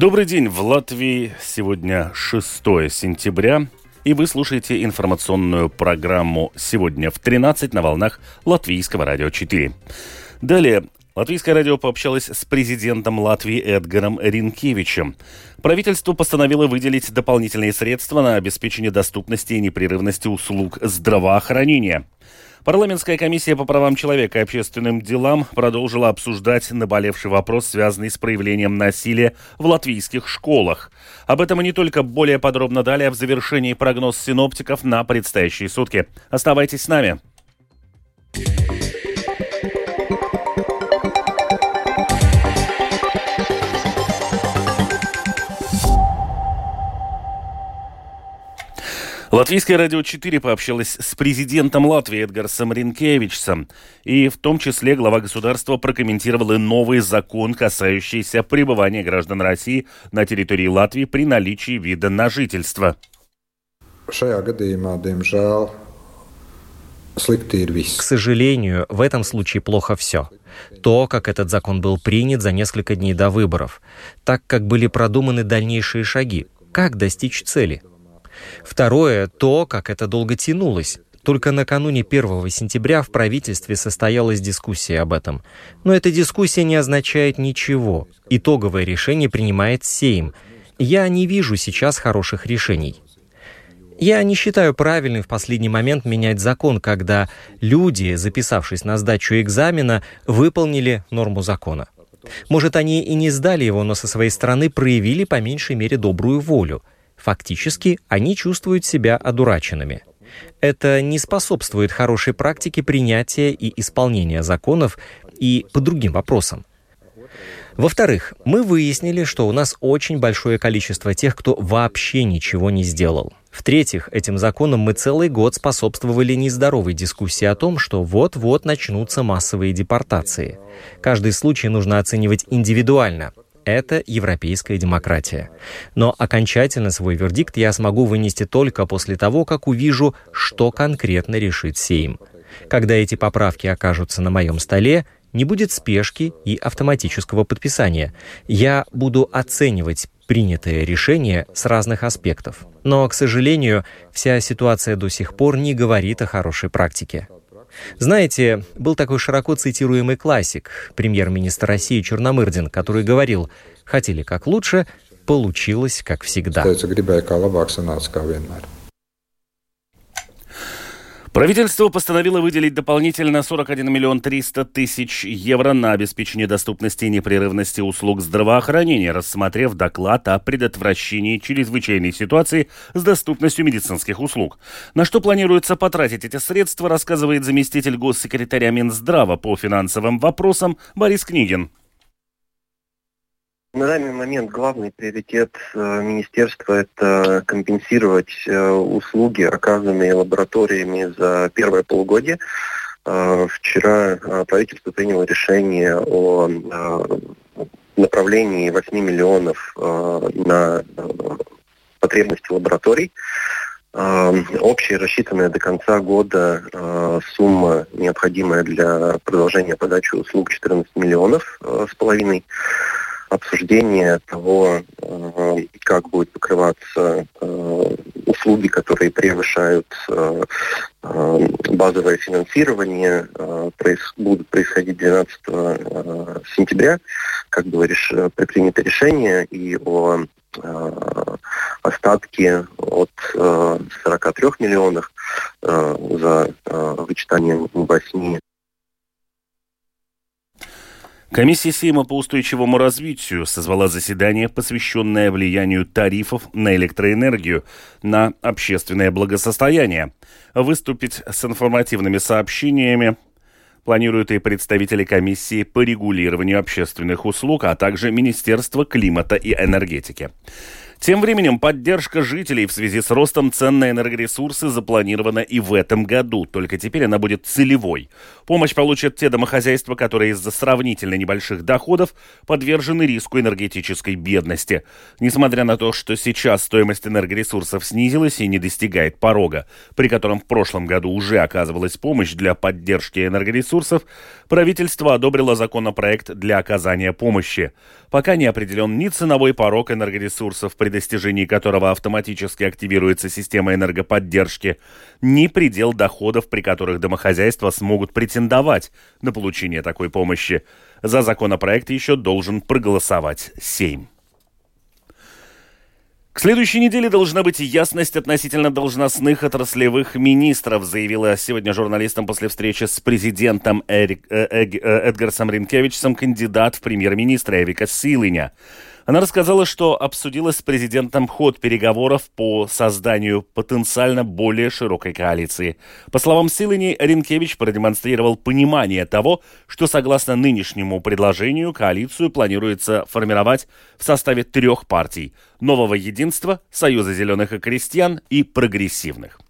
Добрый день. В Латвии сегодня 6 сентября. И вы слушаете информационную программу «Сегодня в 13» на волнах Латвийского радио 4. Далее Латвийское радио пообщалось с президентом Латвии Эдгаром Ринкевичем. Правительство постановило выделить дополнительные средства на обеспечение доступности и непрерывности услуг здравоохранения – Парламентская комиссия по правам человека и общественным делам продолжила обсуждать наболевший вопрос, связанный с проявлением насилия в латвийских школах. Об этом и не только более подробно далее в завершении прогноз синоптиков на предстоящие сутки. Оставайтесь с нами. Латвийское радио 4 пообщалось с президентом Латвии Эдгарсом Ринкевичсом. И в том числе глава государства прокомментировал и новый закон, касающийся пребывания граждан России на территории Латвии при наличии вида на жительство. К сожалению, в этом случае плохо все. То, как этот закон был принят за несколько дней до выборов, так как были продуманы дальнейшие шаги, как достичь цели – Второе – то, как это долго тянулось. Только накануне 1 сентября в правительстве состоялась дискуссия об этом. Но эта дискуссия не означает ничего. Итоговое решение принимает Сейм. Я не вижу сейчас хороших решений. Я не считаю правильным в последний момент менять закон, когда люди, записавшись на сдачу экзамена, выполнили норму закона. Может, они и не сдали его, но со своей стороны проявили по меньшей мере добрую волю – Фактически, они чувствуют себя одураченными. Это не способствует хорошей практике принятия и исполнения законов и по другим вопросам. Во-вторых, мы выяснили, что у нас очень большое количество тех, кто вообще ничего не сделал. В-третьих, этим законом мы целый год способствовали нездоровой дискуссии о том, что вот-вот начнутся массовые депортации. Каждый случай нужно оценивать индивидуально, это европейская демократия. Но окончательно свой вердикт я смогу вынести только после того, как увижу, что конкретно решит Сейм. Когда эти поправки окажутся на моем столе, не будет спешки и автоматического подписания. Я буду оценивать принятое решение с разных аспектов. Но, к сожалению, вся ситуация до сих пор не говорит о хорошей практике. Знаете, был такой широко цитируемый классик, премьер-министр России Черномырдин, который говорил, хотели как лучше, получилось как всегда. Правительство постановило выделить дополнительно 41 миллион 300 тысяч евро на обеспечение доступности и непрерывности услуг здравоохранения, рассмотрев доклад о предотвращении чрезвычайной ситуации с доступностью медицинских услуг. На что планируется потратить эти средства, рассказывает заместитель госсекретаря Минздрава по финансовым вопросам Борис Книгин. На данный момент главный приоритет э, министерства – это компенсировать э, услуги, оказанные лабораториями за первое полугодие. Э, вчера правительство приняло решение о направлении 8 миллионов на потребности лабораторий. Общая рассчитанная до конца года сумма, необходимая для продолжения подачи услуг, 14 миллионов с половиной обсуждение того, э, как будут покрываться э, услуги, которые превышают э, базовое финансирование, будут происходить 12 сентября, как было принято решение, и о остатки от 43 миллионов за вычитанием 8 Комиссия Сейма по устойчивому развитию созвала заседание, посвященное влиянию тарифов на электроэнергию на общественное благосостояние. Выступить с информативными сообщениями планируют и представители комиссии по регулированию общественных услуг, а также Министерство климата и энергетики. Тем временем поддержка жителей в связи с ростом цен на энергоресурсы запланирована и в этом году, только теперь она будет целевой. Помощь получат те домохозяйства, которые из-за сравнительно небольших доходов подвержены риску энергетической бедности. Несмотря на то, что сейчас стоимость энергоресурсов снизилась и не достигает порога, при котором в прошлом году уже оказывалась помощь для поддержки энергоресурсов, правительство одобрило законопроект для оказания помощи. Пока не определен ни ценовой порог энергоресурсов, при достижении которого автоматически активируется система энергоподдержки, ни предел доходов, при которых домохозяйства смогут претендовать на получение такой помощи. За законопроект еще должен проголосовать Сейм. К следующей неделе должна быть ясность относительно должностных отраслевых министров, заявила сегодня журналистам после встречи с президентом Эрик, э, э, Эдгарсом Ринкевичем кандидат в премьер-министра Эвика Силыня. Она рассказала, что обсудила с президентом ход переговоров по созданию потенциально более широкой коалиции. По словам Силани, Ренкевич продемонстрировал понимание того, что согласно нынешнему предложению коалицию планируется формировать в составе трех партий – Нового Единства, Союза Зеленых и Крестьян и Прогрессивных.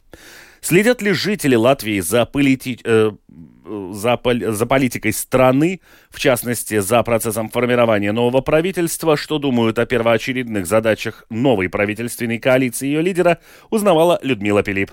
Следят ли жители Латвии за, полити... э, за, за политикой страны, в частности, за процессом формирования нового правительства, что думают о первоочередных задачах новой правительственной коалиции ее лидера, узнавала Людмила Пилип.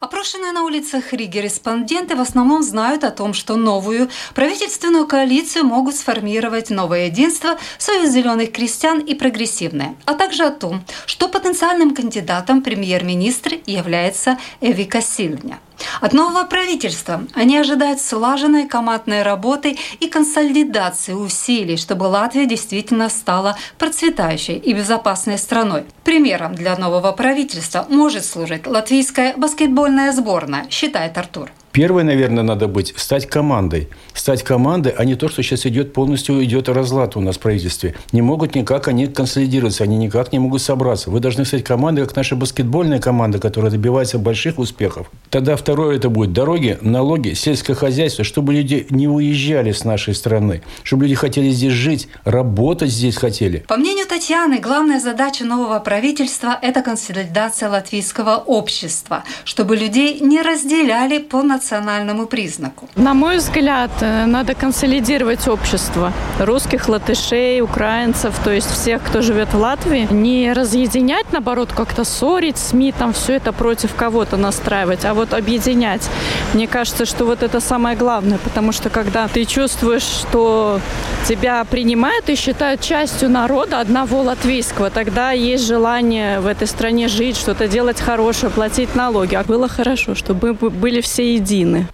Опрошенные на улицах Риги респонденты в основном знают о том, что новую правительственную коалицию могут сформировать новое единство, Союз зеленых крестьян и прогрессивное, а также о том, что потенциальным кандидатом премьер-министра является Эвика Сильня. От нового правительства они ожидают слаженной командной работы и консолидации усилий, чтобы Латвия действительно стала процветающей и безопасной страной. Примером для нового правительства может служить латвийская баскетбольная сборная, считает Артур. Первое, наверное, надо быть – стать командой. Стать командой, а не то, что сейчас идет полностью идет разлад у нас в правительстве. Не могут никак они консолидироваться, они никак не могут собраться. Вы должны стать командой, как наша баскетбольная команда, которая добивается больших успехов. Тогда второе это будет дороги, налоги, сельское хозяйство, чтобы люди не уезжали с нашей страны, чтобы люди хотели здесь жить, работать здесь хотели. По мнению Татьяны, главная задача нового правительства – это консолидация латвийского общества, чтобы людей не разделяли по национальному признаку. На мой взгляд, э, надо консолидировать общество русских, латышей, украинцев, то есть всех, кто живет в Латвии. Не разъединять, наоборот, как-то ссорить, СМИ там все это против кого-то настраивать, а вот объединять. Мне кажется, что вот это самое главное, потому что когда ты чувствуешь, что тебя принимают и считают частью народа одного латвийского, тогда есть желание в этой стране жить, что-то делать хорошее, платить налоги. А было хорошо, чтобы мы были все едины едины.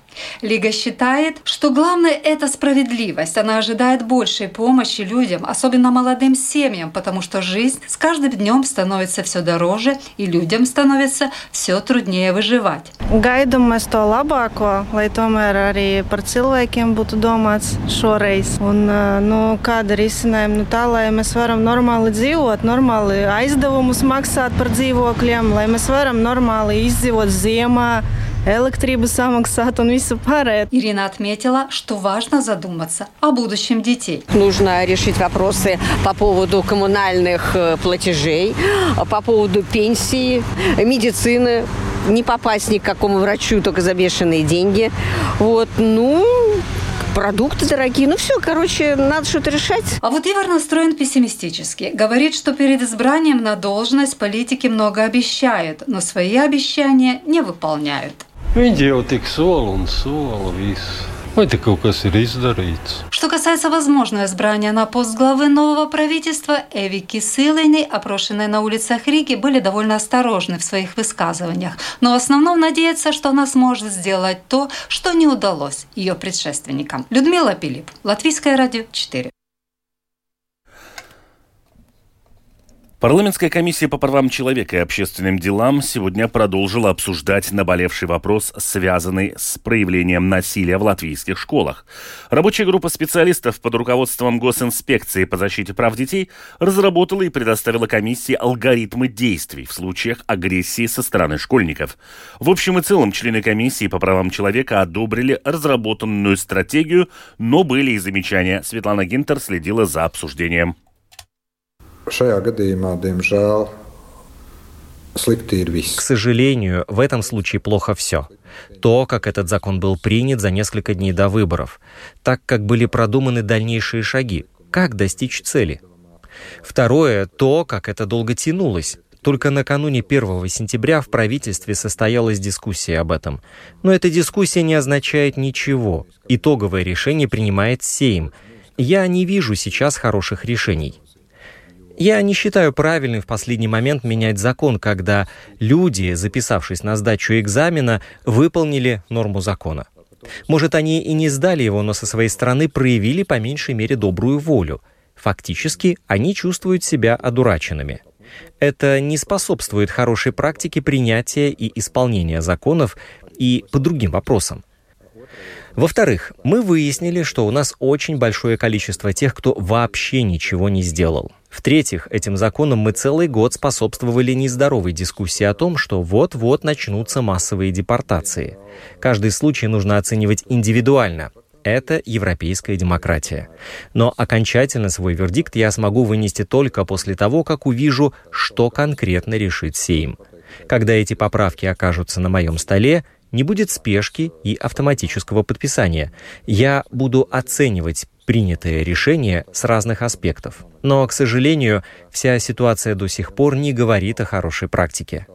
Лига считает, что главное – это справедливость. Она ожидает большей помощи людям, особенно молодым семьям, потому что жизнь с каждым днем становится все дороже, и людям становится все труднее выживать. Gaidām mēs to labāko, lai tomēr arī par cilvēkiem būtu domāts šoreiz. Un, nu, kāda risinājuma? Nu, tā, lai mēs varam normāli dzīvot, normāli aizdevumus maksāt par dzīvokļiem, lai mēs varam normāli izdzīvot ziemā, электрибу сamaksāt un visu pārējo. Ирина отметила, что важно задуматься о будущем детей. Нужно решить вопросы по поводу коммунальных э, платежей, по поводу пенсии, медицины, не попасть ни к какому врачу, только за бешеные деньги. Вот, ну, продукты дорогие. Ну все, короче, надо что-то решать. А вот Ивар настроен пессимистически. Говорит, что перед избранием на должность политики много обещают, но свои обещания не выполняют. Viņi jau tik sola un sola visu. Vai te kaut kas ir izdarīts? Что касается возможного избрания на пост главы нового правительства, Эви Кисылыни, опрошенные на улицах Риги, были довольно осторожны в своих высказываниях, но в основном надеются, что она сможет сделать то, что не удалось ее предшественникам. Людмила Пилип, Латвийское радио 4. Парламентская комиссия по правам человека и общественным делам сегодня продолжила обсуждать наболевший вопрос, связанный с проявлением насилия в латвийских школах. Рабочая группа специалистов под руководством Госинспекции по защите прав детей разработала и предоставила комиссии алгоритмы действий в случаях агрессии со стороны школьников. В общем и целом члены комиссии по правам человека одобрили разработанную стратегию, но были и замечания. Светлана Гинтер следила за обсуждением. Šajā gadījumā, diemžēl, к сожалению, в этом случае плохо все. То, как этот закон был принят за несколько дней до выборов, так как были продуманы дальнейшие шаги, как достичь цели. Второе, то, как это долго тянулось. Только накануне 1 сентября в правительстве состоялась дискуссия об этом. Но эта дискуссия не означает ничего. Итоговое решение принимает Сейм. Я не вижу сейчас хороших решений. Я не считаю правильным в последний момент менять закон, когда люди, записавшись на сдачу экзамена, выполнили норму закона. Может, они и не сдали его, но со своей стороны проявили по меньшей мере добрую волю. Фактически, они чувствуют себя одураченными. Это не способствует хорошей практике принятия и исполнения законов и по другим вопросам. Во-вторых, мы выяснили, что у нас очень большое количество тех, кто вообще ничего не сделал. В-третьих, этим законом мы целый год способствовали нездоровой дискуссии о том, что вот-вот начнутся массовые депортации. Каждый случай нужно оценивать индивидуально. Это европейская демократия. Но окончательно свой вердикт я смогу вынести только после того, как увижу, что конкретно решит Сейм. Когда эти поправки окажутся на моем столе, не будет спешки и автоматического подписания. Я буду оценивать принятое решение с разных аспектов. Но, к сожалению, вся ситуация до сих пор не говорит о хорошей практике.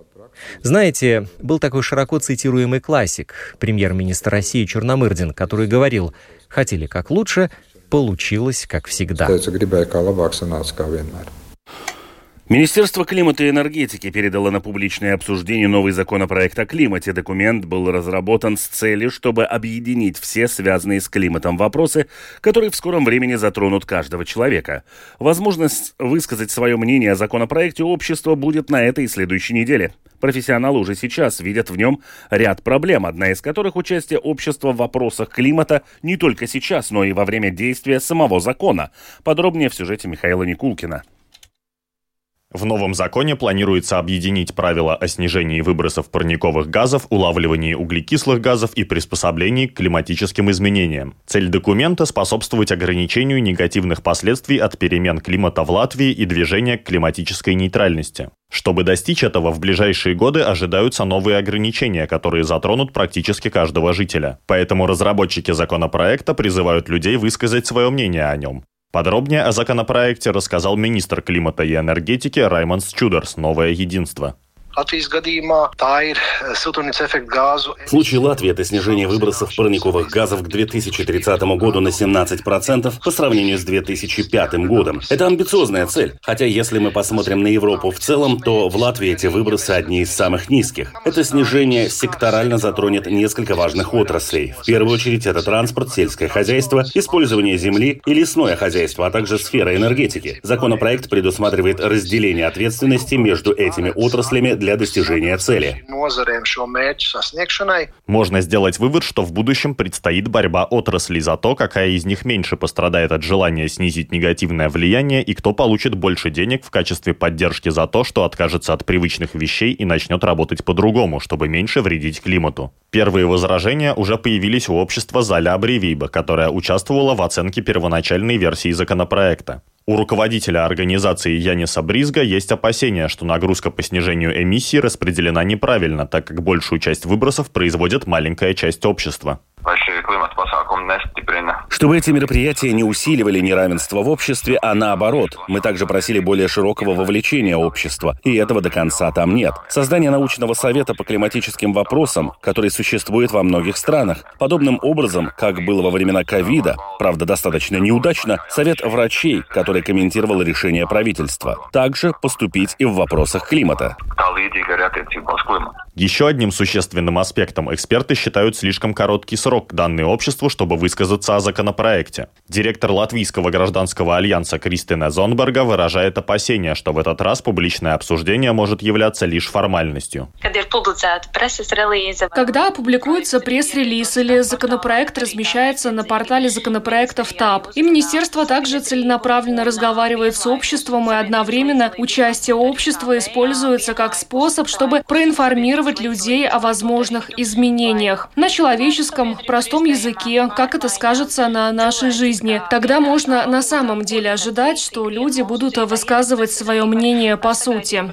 Знаете, был такой широко цитируемый классик, премьер-министр России Черномырдин, который говорил «хотели как лучше, получилось как всегда». Министерство климата и энергетики передало на публичное обсуждение новый законопроект о климате. Документ был разработан с целью, чтобы объединить все связанные с климатом вопросы, которые в скором времени затронут каждого человека. Возможность высказать свое мнение о законопроекте общества будет на этой и следующей неделе. Профессионалы уже сейчас видят в нем ряд проблем, одна из которых участие общества в вопросах климата не только сейчас, но и во время действия самого закона. Подробнее в сюжете Михаила Никулкина. В новом законе планируется объединить правила о снижении выбросов парниковых газов, улавливании углекислых газов и приспособлении к климатическим изменениям. Цель документа – способствовать ограничению негативных последствий от перемен климата в Латвии и движения к климатической нейтральности. Чтобы достичь этого, в ближайшие годы ожидаются новые ограничения, которые затронут практически каждого жителя. Поэтому разработчики законопроекта призывают людей высказать свое мнение о нем. Подробнее о законопроекте рассказал министр климата и энергетики Раймондс Чудерс «Новое единство». Латвijas gadījumā tā ir siltumnīca efekta газу. В случае Латвии это снижение выбросов парниковых газов к 2030 году на 17% по сравнению с 2005 годом. Это амбициозная цель. Хотя если мы посмотрим на Европу в целом, то в Латвии эти выбросы одни из самых низких. Это снижение секторально затронет несколько важных отраслей. В первую очередь это транспорт, сельское хозяйство, использование земли и лесное хозяйство, а также сфера энергетики. Законопроект предусматривает разделение ответственности между этими отраслями для достижения цели. Можно сделать вывод, что в будущем предстоит борьба отраслей за то, какая из них меньше пострадает от желания снизить негативное влияние и кто получит больше денег в качестве поддержки за то, что откажется от привычных вещей и начнет работать по-другому, чтобы меньше вредить климату. Первые возражения уже появились у общества Заля Абревиба, которое участвовало в оценке первоначальной версии законопроекта. У руководителя организации Яниса Бризга есть опасения, что нагрузка по снижению эмиссий распределена неправильно, так как большую часть выбросов производит маленькая часть общества. Чтобы эти мероприятия не усиливали неравенство в обществе, а наоборот, мы также просили более широкого вовлечения общества, и этого до конца там нет. Создание научного совета по климатическим вопросам, который существует во многих странах. Подобным образом, как было во времена ковида, правда достаточно неудачно, совет врачей, который комментировал решение правительства. Также поступить и в вопросах климата. Еще одним существенным аспектом эксперты считают слишком короткий срок, данный обществу, чтобы высказаться о законопроекте. Директор Латвийского гражданского альянса Кристина Зонберга выражает опасения, что в этот раз публичное обсуждение может являться лишь формальностью. Когда опубликуется пресс-релиз или законопроект размещается на портале законопроектов ТАП, и министерство также целенаправленно разговаривает с обществом, и одновременно участие общества используется как способ, чтобы проинформировать информировать людей о возможных изменениях на человеческом, простом языке, как это скажется на нашей жизни. Тогда можно на самом деле ожидать, что люди будут высказывать свое мнение по сути.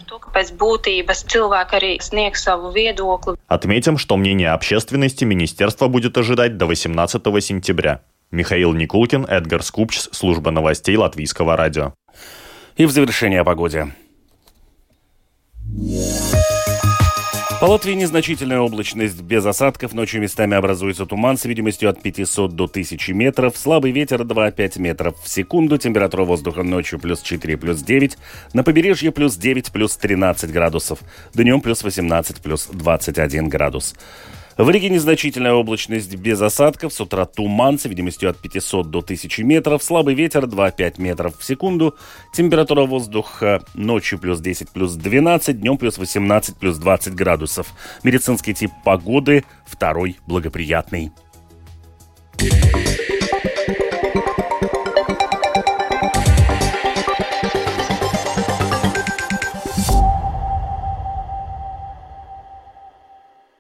Отметим, что мнение общественности министерство будет ожидать до 18 сентября. Михаил Никулкин, Эдгар Скупчс, служба новостей Латвийского радио. И в завершение о погоде. По Латвии незначительная облачность без осадков. Ночью местами образуется туман с видимостью от 500 до 1000 метров. Слабый ветер 2-5 метров в секунду. Температура воздуха ночью плюс 4, плюс 9. На побережье плюс 9, плюс 13 градусов. Днем плюс 18, плюс 21 градус. В Риге незначительная облачность без осадков. С утра туман с видимостью от 500 до 1000 метров. Слабый ветер 2-5 метров в секунду. Температура воздуха ночью плюс 10, плюс 12. Днем плюс 18, плюс 20 градусов. Медицинский тип погоды второй благоприятный.